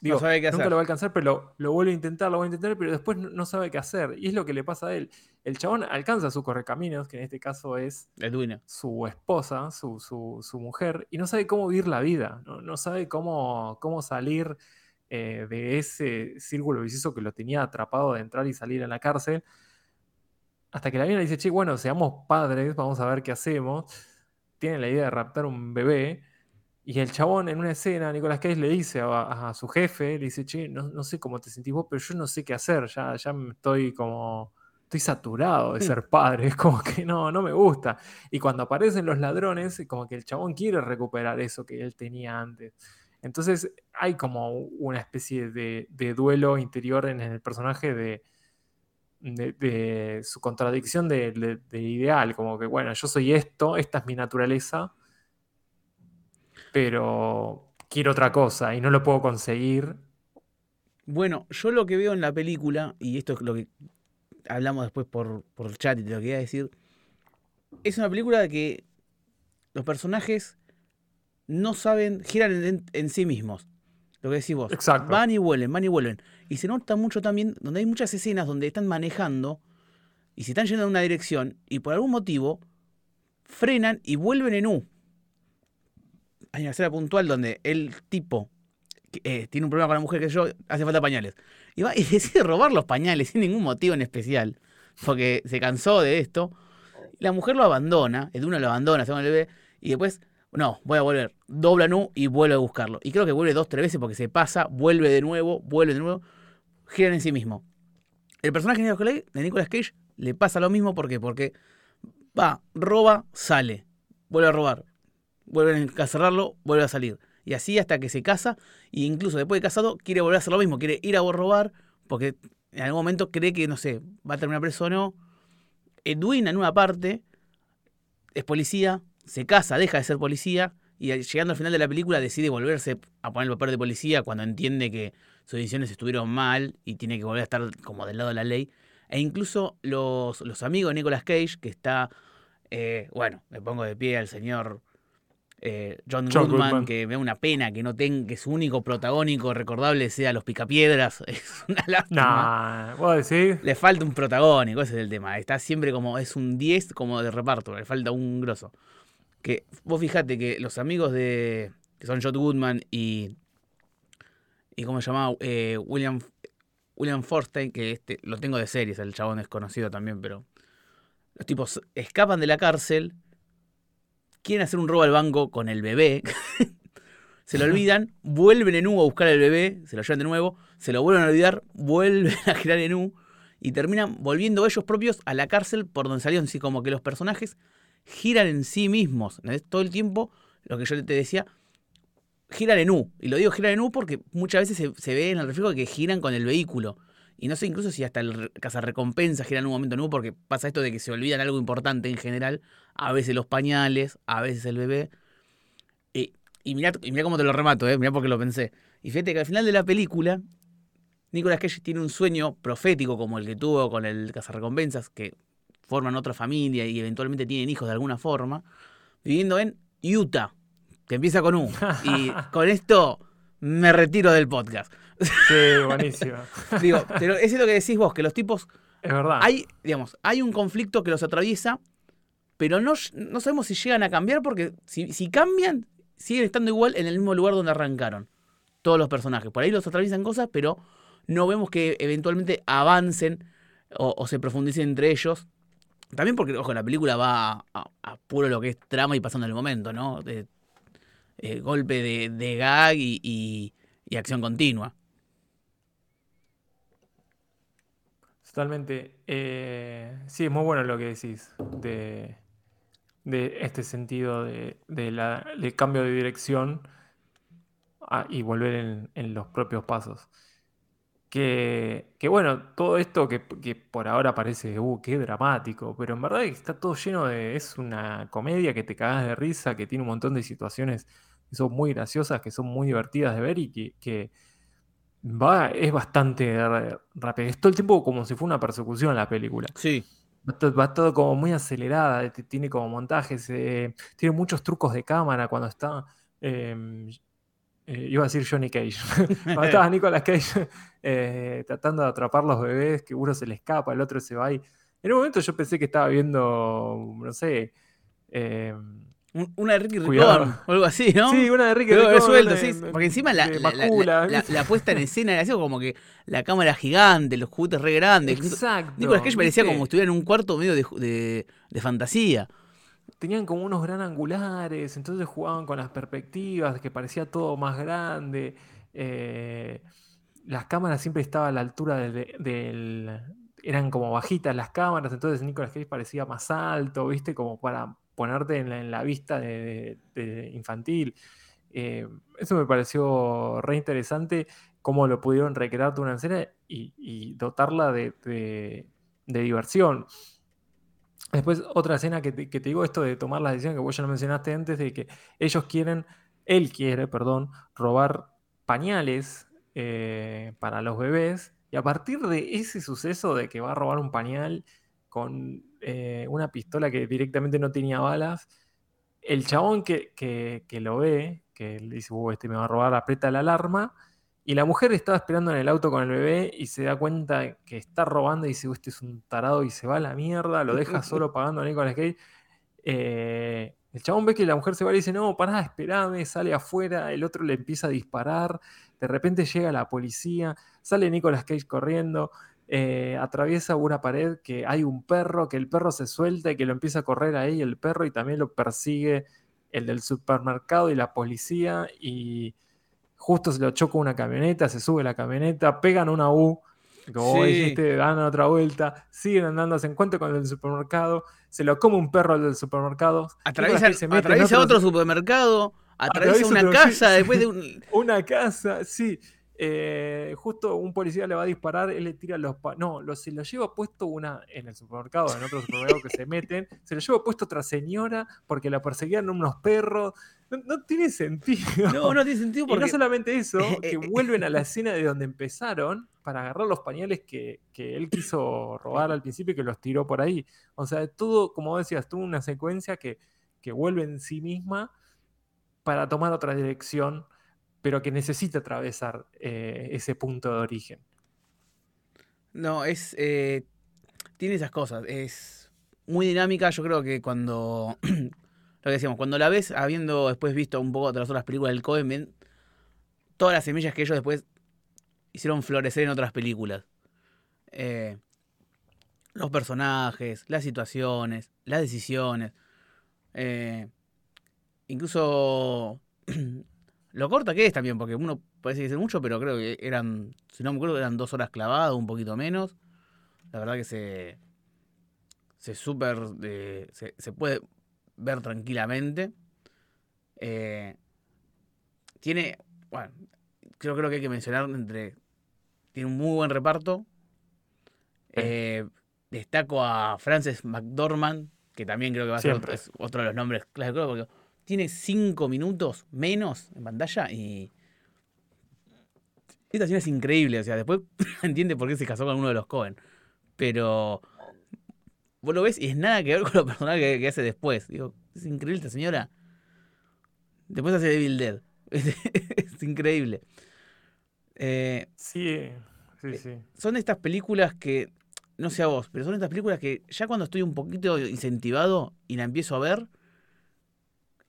digo, sabe qué nunca lo va a alcanzar, pero lo, lo vuelve a intentar, lo vuelve a intentar, pero después no, no sabe qué hacer. Y es lo que le pasa a él. El chabón alcanza su correcaminos, que en este caso es Edwina. su esposa, su, su- su mujer, y no sabe cómo vivir la vida, no, no sabe cómo, cómo salir eh, de ese círculo vicioso que lo tenía atrapado de entrar y salir en la cárcel. Hasta que la mina le dice, che, bueno, seamos padres, vamos a ver qué hacemos. Tiene la idea de raptar un bebé. Y el chabón en una escena, Nicolás Cage le dice a, a su jefe, le dice, che, no, no sé cómo te sentís vos, pero yo no sé qué hacer, ya, ya estoy como, estoy saturado de Hmm. ser padre, es como que no, no me gusta. Y cuando aparecen los ladrones, como que el chabón quiere recuperar eso que él tenía antes. Entonces hay como una especie de, de duelo interior en el personaje de, de, de su contradicción de ideal, como que bueno, yo soy esto, esta es mi naturaleza, pero quiero otra cosa y no lo puedo conseguir. Bueno, yo lo que veo en la película, y esto es lo que hablamos después por, por el chat y te lo quería decir, es una película que los personajes no saben, giran en, en sí mismos. Lo que decís vos. Exacto. Van y vuelven, van y vuelven. Y se nota mucho también, donde hay muchas escenas donde están manejando y se están yendo en una dirección y por algún motivo frenan y vuelven en U. Hay una escena puntual donde el tipo eh, tiene un problema con la mujer que yo, hace falta pañales. Y va y decide robar los pañales sin ningún motivo en especial. Porque se cansó de esto. La mujer lo abandona, el uno lo abandona, se va al bebé, y después, no, voy a volver. Dobla Nu y vuelve a buscarlo. Y creo que vuelve dos, tres veces porque se pasa, vuelve de nuevo, vuelve de nuevo, giran en sí mismo. El personaje de Nicolas Cage le pasa lo mismo porque, porque va, roba, sale, vuelve a robar, vuelve a encarcelarlo, vuelve a salir. Y así hasta que se casa, e incluso después de casado, quiere volver a hacer lo mismo, quiere ir a robar, porque en algún momento cree que, no sé, va a terminar preso o no. Edwin, en una parte, es policía, se casa, deja de ser policía, y llegando al final de la película decide volverse a poner el papel de policía cuando entiende que sus decisiones estuvieron mal y tiene que volver a estar como del lado de la ley. E incluso los, los amigos de Nicolas Cage, que está, eh, bueno, me pongo de pie al señor eh, John, John Goodman, Goodman. que me da una pena que no tenga, que su único protagónico recordable sea Los Picapiedras. Es una lástima. Nah, ¿puedo decir? Le falta un protagónico, ese es el tema. Está siempre como, es un 10 como de reparto, le falta un grosso. Que vos fijate que los amigos de. que son John Goodman y. y ¿cómo se llamaba? Eh, William. William Forstein, que este, lo tengo de series, el chabón es conocido también, pero los tipos escapan de la cárcel, quieren hacer un robo al banco con el bebé, se lo olvidan, vuelven en U a buscar al bebé, se lo llevan de nuevo, se lo vuelven a olvidar, vuelven a girar en U y terminan volviendo ellos propios a la cárcel por donde salieron. Así como que los personajes giran en sí mismos. Todo el tiempo, lo que yo te decía, giran en U. Y lo digo giran en U porque muchas veces se, ve en el reflejo que giran con el vehículo. Y no sé incluso si hasta el recompensa gira en un momento en U porque pasa esto de que se olvidan algo importante en general. A veces los pañales, a veces el bebé. Y, y mirá, cómo te lo remato, ¿eh? mirá porque lo pensé. Y fíjate que al final de la película, Nicolas Cage tiene un sueño profético como el que tuvo con el cazarrecompensas, que forman otra familia y eventualmente tienen hijos de alguna forma, viviendo en Utah que empieza con U. Y con esto me retiro del podcast. Sí, buenísimo. Digo, pero es lo que decís vos, que los tipos. Es verdad. Hay, digamos, hay un conflicto que los atraviesa, pero no, no sabemos si llegan a cambiar, porque si, si cambian, siguen estando igual en el mismo lugar donde arrancaron. Todos los personajes. Por ahí los atraviesan cosas, pero no vemos que eventualmente avancen o, se profundicen entre ellos. También porque, ojo, la película va a, puro lo que es trama y pasando el momento, ¿no? Eh, golpe de, gag y, acción continua. Totalmente. Eh, sí, es muy bueno lo que decís de, este sentido de, la, cambio de dirección y volver en, los propios pasos. Que, bueno, todo esto que, por ahora parece, uh, qué dramático, pero en verdad está todo lleno de, es una comedia que te cagas de risa, que tiene un montón de situaciones que son muy graciosas, que son muy divertidas de ver y que, va, es bastante rápido. Es todo el tiempo como si fuera una persecución la película. Sí. Va todo, como muy acelerada, tiene como montajes, eh, tiene muchos trucos de cámara cuando está... Em, eh, iba a decir Johnny Cage. cuando estaba Nicolas Cage eh, tratando de atrapar los bebés, que uno se le escapa, el otro se va ahí. En un momento yo pensé que estaba viendo, no sé, em, una de Ricky Ricón o algo así, ¿no? Sí, una de Ricky Ricón. suelto, sí. Porque encima la, la, puesta en escena era así como que la cámara gigante, los juguetes re grandes. Exacto. Nicolas Cage parecía como si estuviera en un cuarto medio de, de, fantasía. Tenían como unos gran angulares, entonces jugaban con las perspectivas, que parecía todo más grande. Eh, las cámaras siempre estaban a la altura del, Eran como bajitas las cámaras, entonces Nicolas Cage parecía más alto, ¿viste? Como para ponerte en la, vista de, infantil. Eh, eso me pareció re interesante, cómo lo pudieron recrear de una escena y, dotarla de, diversión. Después, otra escena que te, digo, esto de tomar la decisión que vos ya lo mencionaste antes, de que ellos quieren, él quiere, perdón, robar pañales eh, para los bebés. Y a partir de ese suceso de que va a robar un pañal con eh, una pistola que directamente no tenía balas. El chabón que, lo ve, que le dice, uh, este me va a robar, aprieta la alarma. Y la mujer estaba esperando en el auto con el bebé y se da cuenta que está robando y dice, uh, este es un tarado y se va a la mierda, lo deja solo pagando a Nicolas Cage. Eh, el chabón ve que la mujer se va y dice, no, pará, esperame, sale afuera, el otro le empieza a disparar, de repente llega la policía, sale Nicolas Cage corriendo, eh, atraviesa una pared que hay un perro, que el perro se suelta y que lo empieza a correr ahí el perro y también lo persigue el del supermercado y la policía y justo se lo choca una camioneta, se sube la camioneta, pegan una U, como dijiste, dan otra vuelta, siguen andando, se encuentran con el del supermercado, se lo come un perro el del supermercado. Atraviesa, otro, supermercado, atraviesa, una casa después de un... una casa, sí. Eh, justo un policía le va a disparar, él le tira los... no, lo, se lo lleva puesto una en el supermercado, en otro supermercado que se meten, se lo lleva puesto otra señora porque la perseguían unos perros. No, tiene sentido. No, no tiene sentido porque... Y no solamente eso, que vuelven a la escena de donde empezaron para agarrar los pañales que, él quiso robar al principio y que los tiró por ahí. O sea, todo, como decías, tuvo una secuencia que, que vuelve en sí misma para tomar otra dirección pero que necesita atravesar eh, ese punto de origen. No, es. Eh, tiene esas cosas. Es muy dinámica. Yo creo que cuando. lo que decíamos, cuando la ves, habiendo después visto un poco las otras películas del Cohen, todas las semillas que ellos después hicieron florecer en otras películas. Eh, los personajes, las situaciones, las decisiones. Incluso lo corta que es también, porque uno parece que es mucho, pero creo que eran, si no me acuerdo, eran dos horas clavadas, un poquito menos. La verdad que se, se super, eh, se, puede ver tranquilamente. Eh, tiene, bueno, creo, creo que hay que mencionar entre, tiene un muy buen reparto. Eh, destaco a Frances McDormand, que también creo que va a ser otro, de los nombres clave, porque tiene cinco minutos menos en pantalla y esta escena es increíble, o sea, después entiende por qué se casó con uno de los Cohen, pero vos lo ves y es nada que ver con lo personal que, hace después. Digo, es increíble esta señora. Después hace Devil Dead. es increíble. Eh, sí, sí, eh, sí. Son estas películas que, no sé a vos, pero son estas películas que ya cuando estoy un poquito incentivado y la empiezo a ver,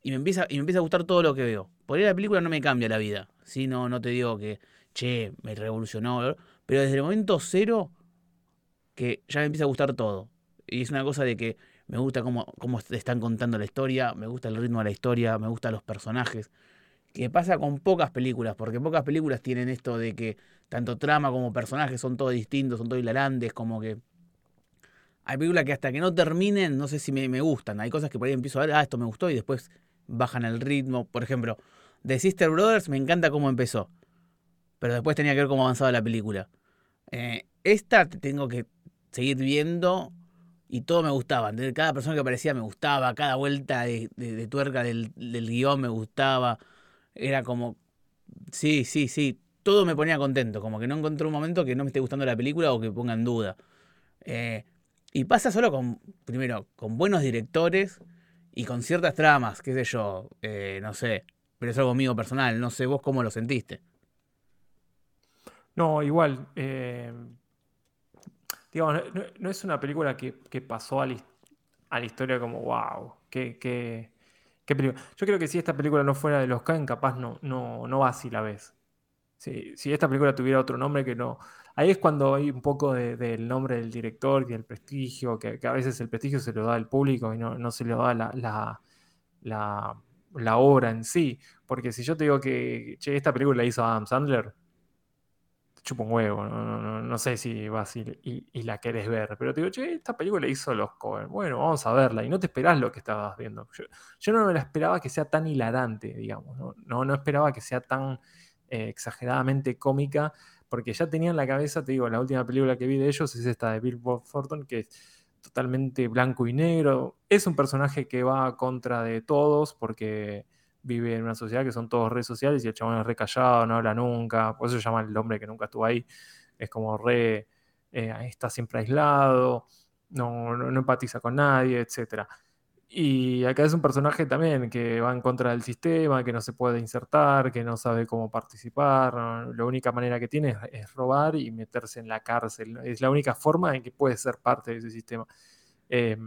y me empieza, y me empieza a gustar todo lo que veo. Por ahí la película no me cambia la vida. Si no, no te digo que, che, me revolucionó. Pero desde el momento cero, que ya me empieza a gustar todo. Y es una cosa de que me gusta cómo, cómo están contando la historia, me gusta el ritmo de la historia, me gustan los personajes. Que pasa con pocas películas, porque pocas películas tienen esto de que tanto trama como personajes son todos distintos, son todos hilarantes, como que hay películas que hasta que no terminen, no sé si me, me, gustan. Hay cosas que por ahí empiezo a ver, ah, esto me gustó, y después bajan el ritmo. Por ejemplo, The Sister Brothers me encanta cómo empezó, pero después tenía que ver cómo avanzaba la película. Eh, esta tengo que seguir viendo y todo me gustaba. Cada persona que aparecía me gustaba, cada vuelta de, tuerca del, guion me gustaba. Era como, sí, sí, sí, todo me ponía contento, como que no encontré un momento que no me esté gustando la película o que ponga en duda. Eh, y pasa solo con, primero, con buenos directores y con ciertas tramas, qué sé yo, eh, no sé, pero es algo mío personal, no sé vos cómo lo sentiste. No, igual, eh, digamos, no, es una película que, pasó a la, historia como, wow, qué, qué, película. Yo creo que si esta película no fuera de los Caen, capaz no, no, no va si la ves. Si, si esta película tuviera otro nombre que no... Ahí es cuando hay un poco del nombre del director y el prestigio, que, a veces el prestigio se lo da al público y no, se le da la, la, obra en sí. Porque si yo te digo que che, esta película la hizo Adam Sandler, chupo un huevo, no, sé si vas y, la querés ver, pero te digo, che, esta película hizo los Cohen, bueno, vamos a verla, y no te esperás lo que estabas viendo. Yo, no me la esperaba que sea tan hilarante, digamos, no, no, esperaba que sea tan eh, exageradamente cómica, porque ya tenía en la cabeza, te digo, la última película que vi de ellos es esta de Bill Bob Thornton, que es totalmente blanco y negro, es un personaje que va contra de todos, porque vive en una sociedad que son todos redes sociales y el chabón es re callado, no habla nunca, por eso se llama el hombre que nunca estuvo ahí, es como re, eh, está siempre aislado, no, no, empatiza con nadie, etc. Y acá es un personaje también que va en contra del sistema, que no se puede insertar, que no sabe cómo participar, la única manera que tiene es, robar y meterse en la cárcel, es la única forma en que puede ser parte de ese sistema. Eh,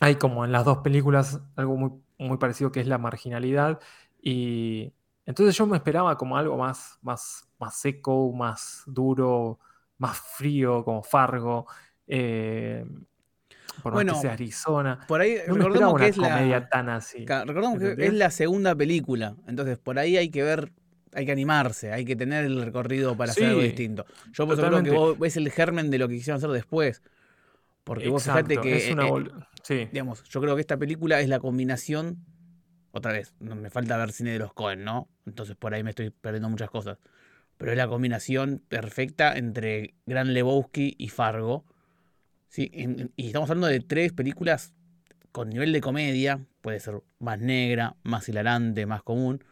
hay como en las dos películas algo muy muy parecido que es la marginalidad. Y entonces yo me esperaba como algo más, más, más seco, más duro, más frío, como Fargo. Eh, por bueno, que sea Arizona. Por ahí recordemos que es la tan así. Que es la segunda película, entonces por ahí hay que ver, hay que animarse, hay que tener el recorrido para hacer algo distinto. Yo por creo que vos ves el germen de lo que quisieron hacer después. Porque vos fíjate que. Es una eh, sí. Digamos, yo creo que esta película es la combinación. Otra vez, no me falta ver cine de los Cohen, ¿no? Entonces por ahí me estoy perdiendo muchas cosas. Pero es la combinación perfecta entre Gran Lebowski y Fargo. Sí, y estamos hablando de tres películas con nivel de comedia. Puede ser más negra, más hilarante, más común.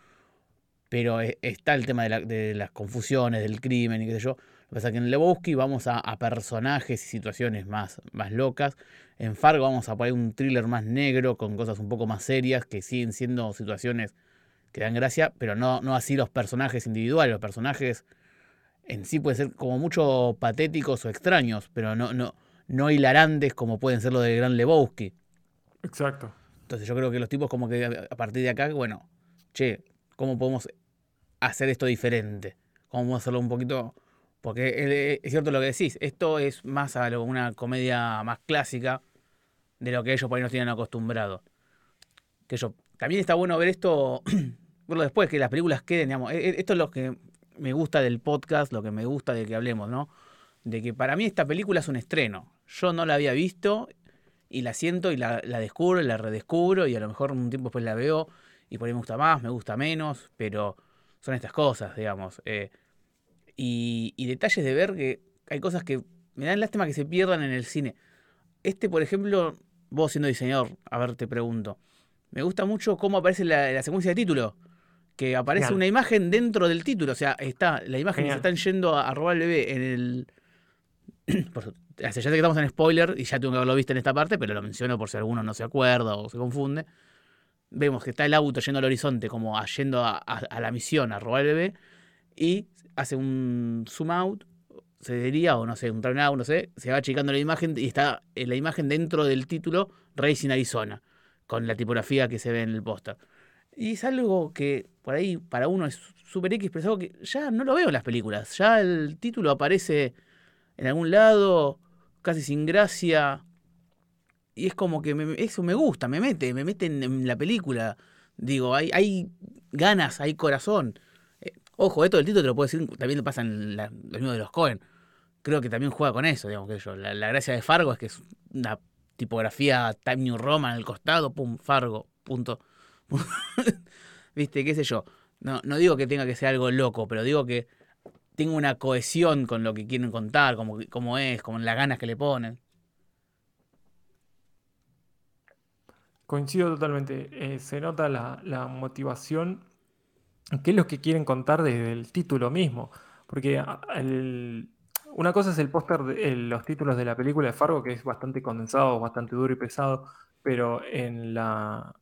Pero eh, está el tema de, de las confusiones, del crimen y qué sé yo lo que pasa es que en Lebowski vamos a, personajes y situaciones más, más locas. En Fargo vamos a poner un thriller más negro con cosas un poco más serias que siguen siendo situaciones que dan gracia, pero no, no así los personajes individuales. Los personajes en sí pueden ser como mucho patéticos o extraños, pero no, no, no hilarantes como pueden ser los de Gran Lebowski. Exacto. Entonces yo creo que los tipos como que a partir de acá, bueno, che, ¿cómo podemos hacer esto diferente? ¿Cómo podemos hacerlo un poquito Porque eh, es cierto lo que decís, esto es más a una comedia más clásica de lo que ellos por ahí nos tienen acostumbrado. Que yo, también está bueno ver esto, verlo después, que las películas queden, digamos. E, e, esto es lo que me gusta del podcast, lo que me gusta de que hablemos, ¿no? De que para mí esta película es un estreno. Yo no la había visto y la siento y la, descubro y la redescubro y a lo mejor un tiempo después la veo y por ahí me gusta más, me gusta menos, pero son estas cosas, digamos. Eh, y, detalles de ver que hay cosas que me dan lástima que se pierdan en el cine. Este, por ejemplo, vos siendo diseñador, a ver, te pregunto. Me gusta mucho cómo aparece la, secuencia de título. Que aparece una imagen dentro del título. O sea, está la imagen que se están yendo a, robar el bebé en el. ya que estamos en spoiler y ya tengo que haberlo visto en esta parte, pero lo menciono por si alguno no se acuerda o se confunde. Vemos que está el auto yendo al horizonte, como yendo a, la misión a robar el bebé. Y hace un zoom out, se diría, o no sé, un turn out, no sé, se va achicando la imagen y está en la imagen dentro del título Racing Arizona, con la tipografía que se ve en el póster. Y es algo que por ahí para uno es super X, pero es algo que ya no lo veo en las películas. Ya el título aparece en algún lado, casi sin gracia. Y es como que eso me gusta, me mete, me mete en, la película. Digo, hay, ganas, hay corazón. Ojo, esto del título te lo puedo decir, también pasa en la, lo de los Cohen. Creo que también juega con eso, digamos que yo. La, gracia de Fargo es que es una tipografía Time New Roman al costado, pum, Fargo, punto. Viste, qué sé yo. No, no digo que tenga que ser algo loco, pero digo que tenga una cohesión con lo que quieren contar, como, es, con las ganas que le ponen. Coincido totalmente. Eh, se nota la, motivación qué es lo que quieren contar desde el título mismo. Porque ah, una cosa es el póster, los títulos de la película de Fargo, que es bastante condensado, bastante duro y pesado, pero en la,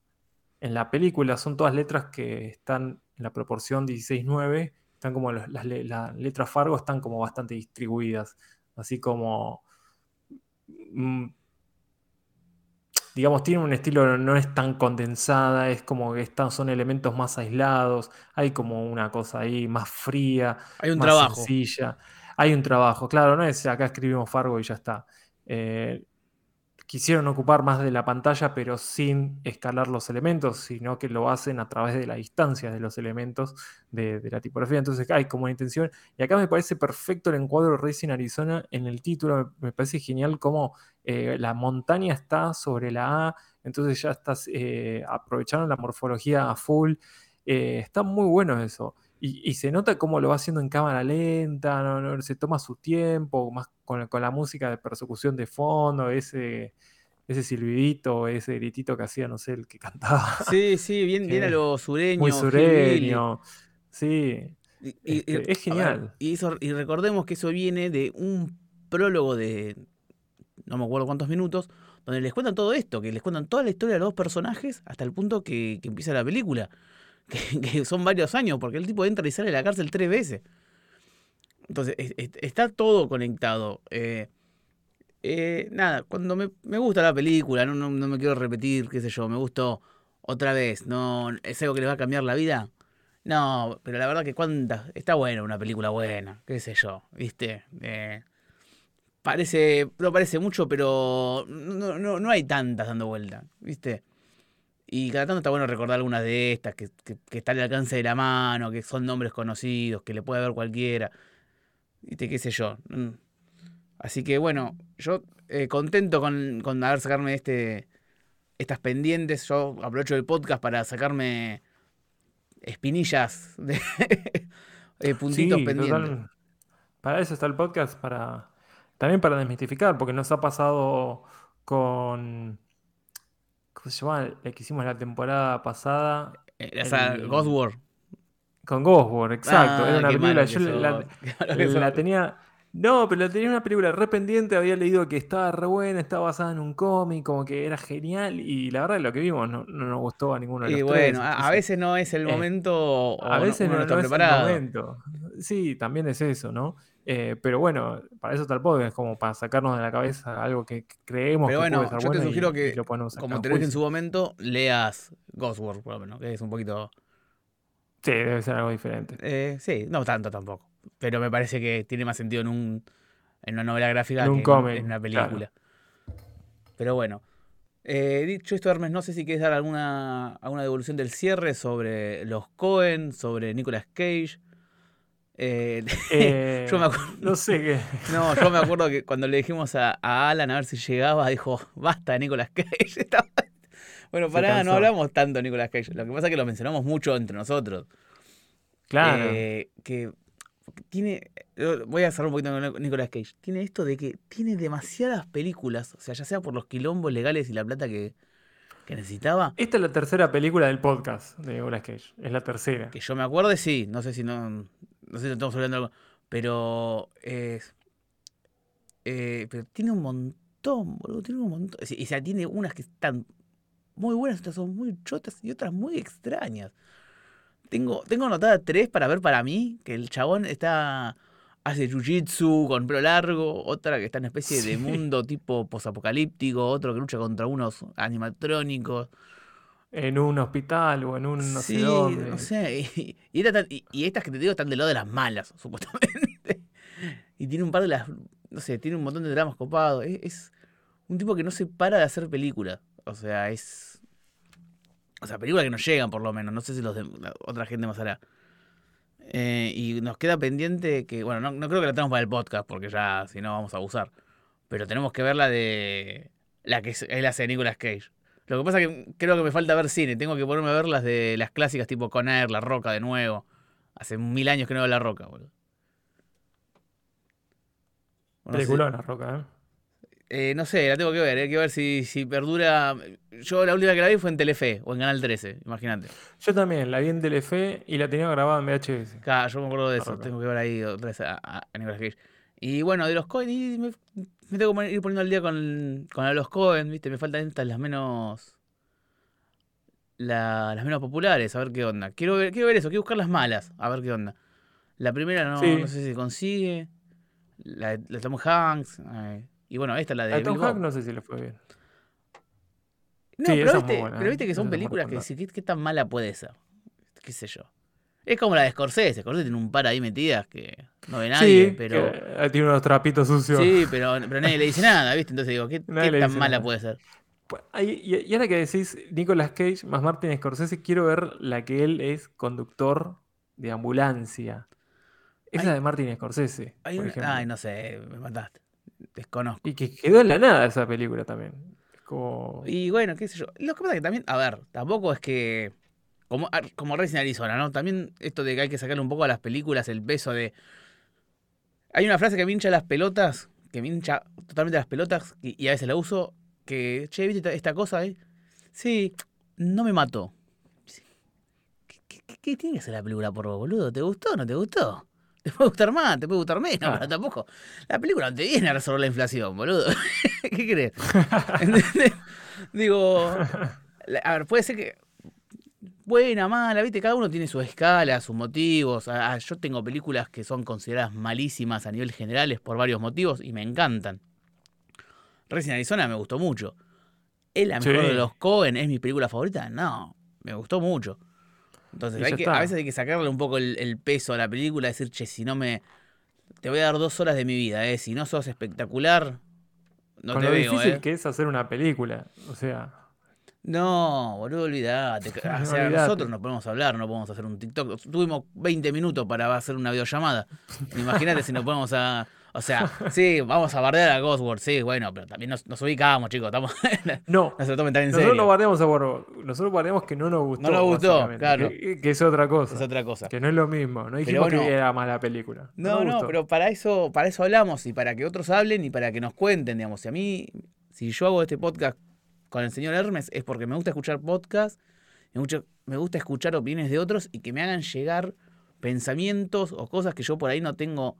en la película son todas letras que están en la proporción 16-9, están como las, letras Fargo están como bastante distribuidas, así como... Mm, digamos, tiene un estilo, no es tan condensada, es como que están, son elementos más aislados, hay como una cosa ahí más fría, hay un más trabajo. sencilla. Hay un trabajo, claro, no es acá escribimos Fargo y ya está. Eh, quisieron ocupar más de la pantalla, pero sin escalar los elementos, sino que lo hacen a través de la distancia de los elementos de, la tipografía. Entonces hay como una intención. Y acá me parece perfecto el encuadro Racing Arizona en el título. Me, parece genial cómo eh, la montaña está sobre la A. Entonces ya estás eh, aprovechando la morfología a full. Eh, está muy bueno eso. Y, se nota cómo lo va haciendo en cámara lenta, no, se toma su tiempo, más con, la música de persecución de fondo, ese, ese silbidito, ese gritito que hacía, no sé, el que cantaba. Sí, sí, bien, bien a lo sureño. Muy sureño, sí. Este, es genial. y, y recordemos que eso viene de un prólogo de no me acuerdo cuántos minutos, donde les cuentan todo esto, que les cuentan toda la historia de los dos personajes hasta el punto que empieza la película. que, son varios años, porque el tipo entra y sale de la cárcel tres veces. Entonces, está todo conectado. Eh, eh, nada, cuando me, gusta la película, no, no, me quiero repetir, qué sé yo, me gustó otra vez, no es algo que le va a cambiar la vida. No, pero la verdad que cuánta, está buena una película buena, qué sé yo, ¿viste? Eh, parece, no parece mucho, pero no, no, no hay tantas dando vuelta, ¿viste? Y cada tanto está bueno recordar algunas de estas que, que, están al alcance de la mano, que son nombres conocidos, que le puede ver cualquiera. ¿Viste? ¿Qué sé yo? Mm. Así que bueno, yo eh, contento con, con haber sacarme este, estas pendientes. Yo aprovecho el podcast para sacarme espinillas de eh, puntitos pendientes. Para eso está el podcast, para también para desmitificar, porque nos ha pasado con ¿Cómo se llama? La que hicimos la temporada pasada. Eh, esa, Ghost War. Con Ghost War, exacto. Era ah, una película. Yo la, tenía. No, pero la tenía una película re pendiente. Había leído que estaba re buena, estaba basada en un cómic, como que era genial. Y la verdad, lo que vimos no, nos gustó a ninguno de los Y bueno, a, veces no es el eh, momento. a veces no, está preparado. Es el momento. Sí, también es eso, ¿no? Eh, pero bueno, para eso el podcast, como para sacarnos de la cabeza algo que creemos que bueno, puede yo te sugiero que, como te lo dije en su momento, leas Ghostworld, por lo menos, que es un poquito... Sí, debe ser algo diferente. Eh, sí, no tanto tampoco. pero me parece que tiene más sentido en un en una novela gráfica En un que en- una claro. película. Pero bueno. Eh, dicho esto, Hermes, no sé si quieres dar alguna, alguna devolución del cierre sobre los Cohen, sobre Nicolas Cage. Eh, Eh, yo me acuerdo. No sé qué. No, yo me acuerdo que cuando le dijimos a, a Alan a ver si llegaba, dijo, basta Nicolas Cage. Estaba- Bueno, pará, no hablamos tanto de Nicolas Cage. Lo que pasa es que lo mencionamos mucho entre nosotros. Claro. Eh, que tiene. Voy a cerrar un poquito con Nicolas Cage. Tiene esto de que tiene demasiadas películas, o sea, ya sea por los quilombos legales y la plata que, que necesitaba. Esta es la tercera película del podcast de Nicolas Cage. Es la tercera. Que yo me acuerde, sí. No sé si no. No sé si estamos hablando de algo. Pero. eh, eh, pero tiene un montón, boludo. Tiene un montón. Y o sea, tiene unas que están muy buenas, otras son muy chotas y otras muy extrañas. Tengo, tengo anotada tres para ver para mí. Que el chabón está. Hace jiu-jitsu con pelo largo. Otra que está en una especie de mundo tipo posapocalíptico. Otro que lucha contra unos animatrónicos. En un hospital o en un no sí, sé dónde. no sé. Y, y era tan- y- y estas que te digo están del lado de las malas, supuestamente. Y tiene un par de las. No sé, tiene un montón de dramas copados. Es, es un tipo que no se para de hacer películas. O sea, es. O sea, películas que nos llegan por lo menos. No sé si los de la otra gente más hará. Eh, y nos queda pendiente que. Bueno, no, no creo que la tengamos para el podcast, porque ya si no vamos a abusar. Pero tenemos que ver la de. La que es- hace de Nicolas Cage. Lo que pasa es que creo que me falta ver cine. Tengo que ponerme a ver las de las clásicas tipo Conair, La Roca de nuevo. Hace mil años que no veo La Roca, boludo. Bueno, no sé- Peliculona, Roca, ¿eh? eh, no sé, la tengo que ver. Hay que ver si, si perdura. Yo la última que la vi fue en Telefe o en Canal 13, imagínate. Yo también la vi en Telefe y la tenía grabada en VHS. Claro, yo me acuerdo de La eso. Tengo que ver ahí otra vez a, a- a Nicolas Cage. Y bueno, de los Cohen, y me, me tengo que ir poniendo al día con, con la los Cohen, ¿viste? Me faltan estas las menos. la- las menos populares, a ver qué onda. Quiero ver, quiero ver eso, quiero buscar las malas, a ver qué onda. La primera no, Sí. no sé si se consigue. La, la de Tom Hanks. eh, y bueno, esta la de A Tom. Hanks no sé si le fue bien. No, Sí, pero, viste, buena, pero ¿eh? viste que Esa son películas que ¿qué, qué tan mala puede ser? ¿Qué sé yo? Es como la de Scorsese. Scorsese tiene un par ahí metidas que no ve nadie, sí, pero. que, tiene unos trapitos sucios. Sí, pero, pero nadie le dice nada, ¿viste? Entonces digo, ¿qué, tan mala puede ser? Pues, Y, y ahora que decís Nicolas Cage más Martin Scorsese, quiero ver la que él es conductor de ambulancia. Esa Hay- de Martin Scorsese, Hay por una- ejemplo. Ay, no sé, me mataste. Desconozco. Y que quedó en la nada esa película también. Es como... Y bueno, qué sé yo. Lo que pasa es que también, a ver, tampoco es que. Como, ah, como Racing Arizona, ¿no? También esto de que hay que sacarle un poco a las películas el peso de. Hay una frase que me hincha las pelotas, que me hincha totalmente las pelotas, y, y a veces la uso, que, che, ¿viste esta, esta cosa, eh? Sí, no me mató. ¿Qué, qué- tiene que ser la película por vos, boludo? ¿Te gustó o no te gustó? Te puede gustar más, te puede gustar menos, Claro. pero tampoco. La película no te viene a resolver la inflación, boludo. ¿Qué crees? Digo, a ver, puede ser que buena, mala, viste, cada uno tiene su escala, sus motivos. Ah, ah, yo tengo películas que son consideradas malísimas a nivel generales por varios motivos y me encantan. Resident Arizona me gustó mucho. ¿Es la mejor Sí. de los Cohen? ¿Es mi película favorita? No, me gustó mucho. Entonces, hay que, a veces hay que sacarle un poco el, el peso a la película, decir, che, si no me. Te voy a dar dos horas de mi vida, ¿eh? Si no sos espectacular, no con te lo veo, difícil ¿eh? que es hacer una película. O sea, No, boludo, olvídate. O sea, nosotros no podemos hablar, no podemos hacer un TikTok. Tuvimos 20 minutos para hacer una videollamada. Imagínate si nos ponemos a. O sea, sí, vamos a bardear a Ghostworld, sí, bueno, pero también nos, nos ubicamos, chicos. Estamos, no. no se lo tomen tan en Nosotros no serio. bardeamos a Warhol. Nosotros bardeamos que no nos gustó. No nos gustó, claro. Que, que es otra cosa. Es otra cosa. Que no es lo mismo. No dijimos bueno. que era mala película. No, nos no, gustó. pero para eso, para eso hablamos y para que otros hablen y para que nos cuenten, digamos. Si a mí, si yo hago este podcast con el señor Hermes, es porque me gusta escuchar podcasts, me gusta, me gusta escuchar opiniones de otros y que me hagan llegar pensamientos o cosas que yo por ahí no tengo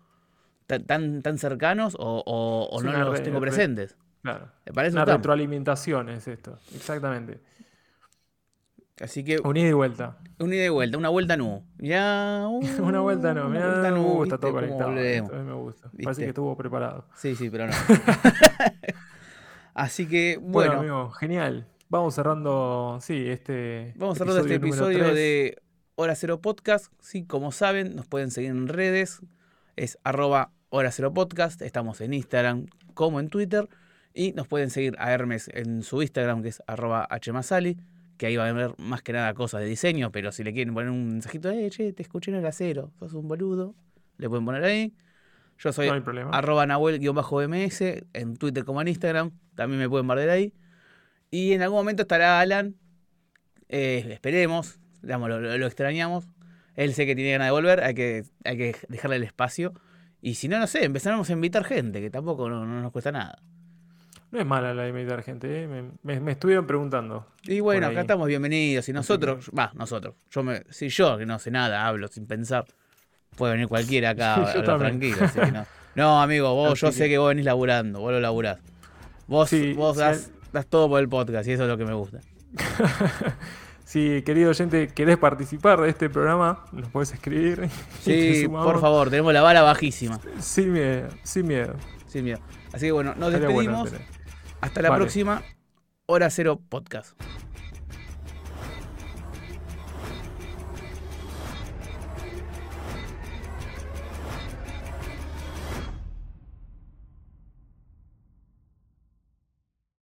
tan, tan, tan cercanos o, o- o Es no los re- tengo re- presentes. Claro. Me parece Una un retroalimentación es esto. Exactamente. Así que Un ida y vuelta. una ida y vuelta, una vuelta nu. Ya, uh, Una vuelta no. una vuelta me nu, gusta ¿viste? todo ¿Cómo conectado. me gusta. Parece que estuvo preparado. Sí, sí, pero no. Así que, Bueno, bueno, amigo, genial. Vamos cerrando, sí, este. Vamos cerrando este episodio de Hora Cero Podcast. Sí, como saben, nos pueden seguir en redes. es arroba hora cero podcast. Estamos en Instagram como en Twitter. Y nos pueden seguir a Hermes en su Instagram, que es arroba hmasali, que ahí va a ver más que nada cosas de diseño, pero si le quieren poner un mensajito, eh, che, te escuché en el acero, sos un boludo, le pueden poner ahí. Yo soy No hay problema. arroba nahuel-ms en Twitter como en Instagram, también me pueden bardear ahí. Y en algún momento estará Alan, eh, esperemos, digamos, lo, extrañamos. Él sé que tiene ganas de volver, hay que, hay que dejarle el espacio. Y si no, no sé, empezaremos a invitar gente, que tampoco no, no nos cuesta nada. No es mala la de imitar gente, ¿eh? me, me- me estuvieron preguntando. Y bueno, acá estamos bienvenidos. Y nosotros, va, nosotros, yo me, si yo que no sé nada, hablo sin pensar, puede venir cualquiera acá, tranquilo. así que no. No, amigo, vos, yo sé que vos venís laburando, vos lo laburás. Vos, Sí, vos sí, das, das todo por el podcast y eso es lo que me gusta. Si, querido oyente, querés participar de este programa, nos puedes escribir. Sí, por favor, tenemos la vara bajísima. Sin miedo, sin miedo. Sin miedo. Así que bueno, nos Estaría despedimos. Hasta la Vale. próxima. Hora Cero Podcast.